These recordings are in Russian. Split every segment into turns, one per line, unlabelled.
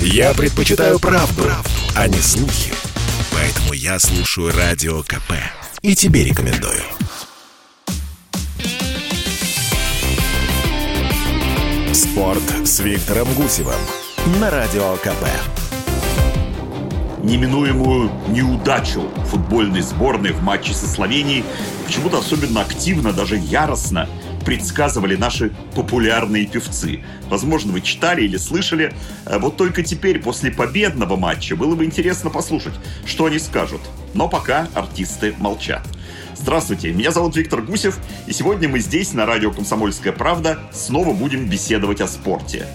Я предпочитаю правду, правду, а не слухи. Поэтому я слушаю Радио КП. И тебе рекомендую. Спорт с Виктором Гусевым на Радио КП.
Неминуемую неудачу футбольной сборной в матче со Словенией почему-то особенно активно, даже яростно предсказывали наши популярные певцы. Возможно, вы читали или слышали. А вот только теперь, после победного матча, было бы интересно послушать, что они скажут. Но пока артисты молчат. Здравствуйте, меня зовут Виктор Гусев, и сегодня мы здесь, на радио «Комсомольская правда», снова будем беседовать о спорте.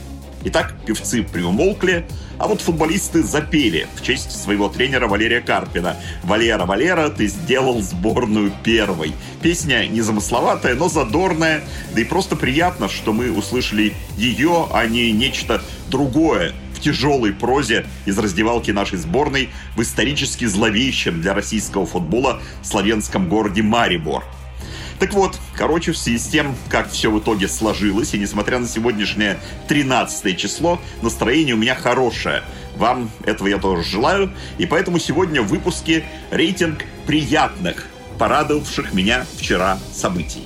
Итак, певцы приумолкли, а вот футболисты запели в честь своего тренера Валерия Карпина. «Валера, Валера, ты сделал сборную первой». Песня незамысловатая, но задорная, да и просто приятно, что мы услышали ее, а не нечто другое в тяжелой прозе из раздевалки нашей сборной в исторически зловещем для российского футбола славянском городе Марибор – так вот, короче, в связи с тем, как все в итоге сложилось, и несмотря на сегодняшнее 13 число, настроение у меня хорошее. Вам этого я тоже желаю. И поэтому сегодня в выпуске рейтинг приятных, порадовавших меня вчера событий.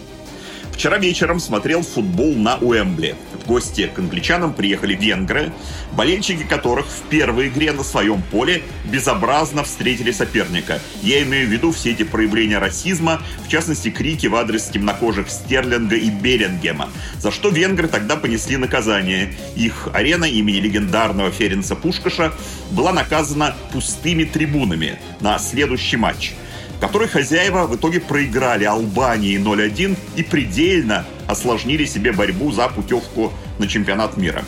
Вчера вечером смотрел футбол на Уэмбли. В гости к англичанам приехали венгры, болельщики которых в первой игре на своем поле безобразно встретили соперника. Я имею в виду все эти проявления расизма, в частности крики в адрес темнокожих Стерлинга и Берингема, за что венгры тогда понесли наказание. Их арена имени легендарного Ференца Пушкаша была наказана пустыми трибунами на следующий матч – который хозяева в итоге проиграли Албании 0-1 и предельно осложнили себе борьбу за путевку на чемпионат мира.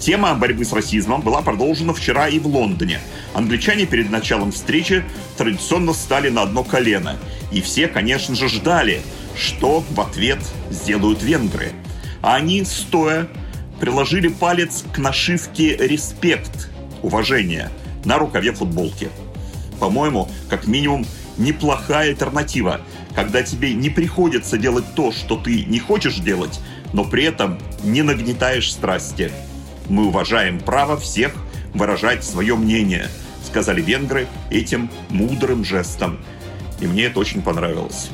Тема борьбы с расизмом была продолжена вчера и в Лондоне. Англичане перед началом встречи традиционно стали на одно колено. И все, конечно же, ждали, что в ответ сделают венгры. А они, стоя, приложили палец к нашивке «Респект» — «Уважение» на рукаве футболки. По-моему, как минимум неплохая альтернатива, когда тебе не приходится делать то, что ты не хочешь делать, но при этом не нагнетаешь страсти. Мы уважаем право всех выражать свое мнение, сказали венгры этим мудрым жестом. И мне это очень понравилось.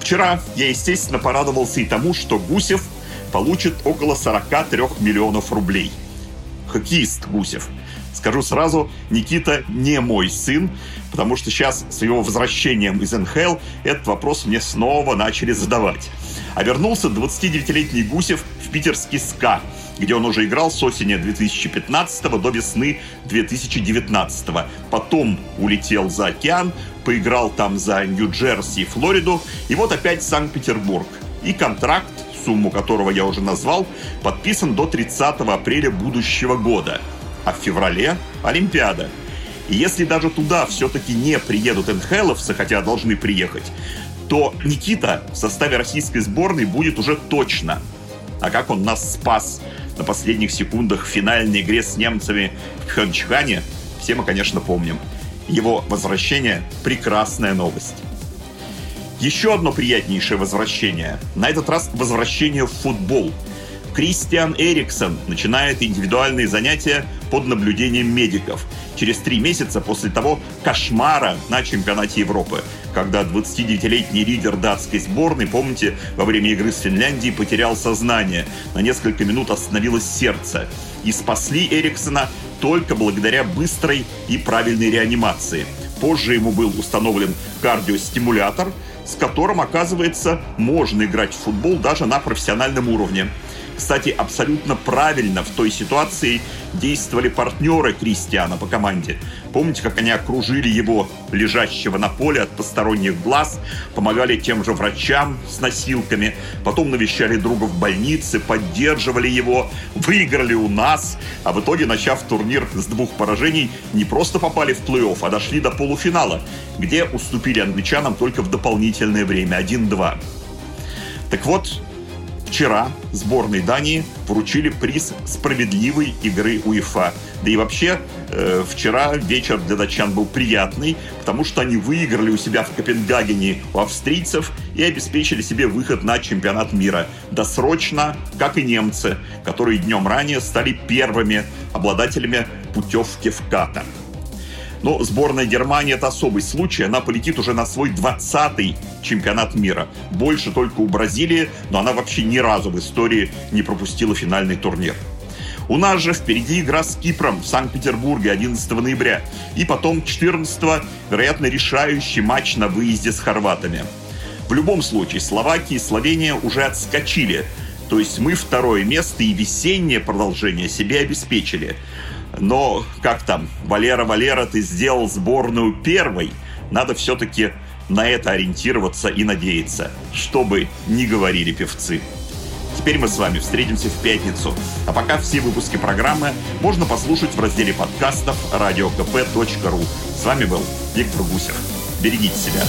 Вчера я, естественно, порадовался и тому, что Гусев получит около 43 миллионов рублей. Хоккеист Гусев – Скажу сразу, Никита не мой сын, потому что сейчас с его возвращением из НХЛ этот вопрос мне снова начали задавать. А вернулся 29-летний Гусев в питерский СКА, где он уже играл с осени 2015 до весны 2019. Потом улетел за океан, поиграл там за Нью-Джерси и Флориду, и вот опять Санкт-Петербург. И контракт, сумму которого я уже назвал, подписан до 30 апреля будущего года – а в феврале Олимпиада. И если даже туда все-таки не приедут НХЛовцы, хотя должны приехать, то Никита в составе российской сборной будет уже точно. А как он нас спас на последних секундах в финальной игре с немцами в Пхенчхане, все мы, конечно, помним. Его возвращение – прекрасная новость. Еще одно приятнейшее возвращение. На этот раз возвращение в футбол – Кристиан Эриксон начинает индивидуальные занятия под наблюдением медиков. Через три месяца после того кошмара на чемпионате Европы, когда 29-летний лидер датской сборной, помните, во время игры с Финляндией потерял сознание, на несколько минут остановилось сердце. И спасли Эриксона только благодаря быстрой и правильной реанимации. Позже ему был установлен кардиостимулятор, с которым, оказывается, можно играть в футбол даже на профессиональном уровне. Кстати, абсолютно правильно в той ситуации действовали партнеры Кристиана по команде. Помните, как они окружили его, лежащего на поле от посторонних глаз, помогали тем же врачам с носилками, потом навещали друга в больнице, поддерживали его, выиграли у нас, а в итоге, начав турнир с двух поражений, не просто попали в плей-офф, а дошли до полуфинала, где уступили англичанам только в дополнительное время 1-2. Так вот, Вчера сборной Дании вручили приз справедливой игры УЕФА. Да и вообще, э, вчера вечер для датчан был приятный, потому что они выиграли у себя в Копенгагене у австрийцев и обеспечили себе выход на чемпионат мира. Досрочно, как и немцы, которые днем ранее стали первыми обладателями путевки в Катар. Но сборная Германии это особый случай. Она полетит уже на свой 20-й чемпионат мира. Больше только у Бразилии, но она вообще ни разу в истории не пропустила финальный турнир. У нас же впереди игра с Кипром в Санкт-Петербурге 11 ноября. И потом 14 вероятно, решающий матч на выезде с хорватами. В любом случае, Словакия и Словения уже отскочили. То есть мы второе место и весеннее продолжение себе обеспечили. Но как там, Валера, Валера, ты сделал сборную первой. Надо все-таки на это ориентироваться и надеяться, чтобы не говорили певцы. Теперь мы с вами встретимся в пятницу. А пока все выпуски программы можно послушать в разделе подкастов radiokp.ru. С вами был Виктор Гусев. Берегите себя.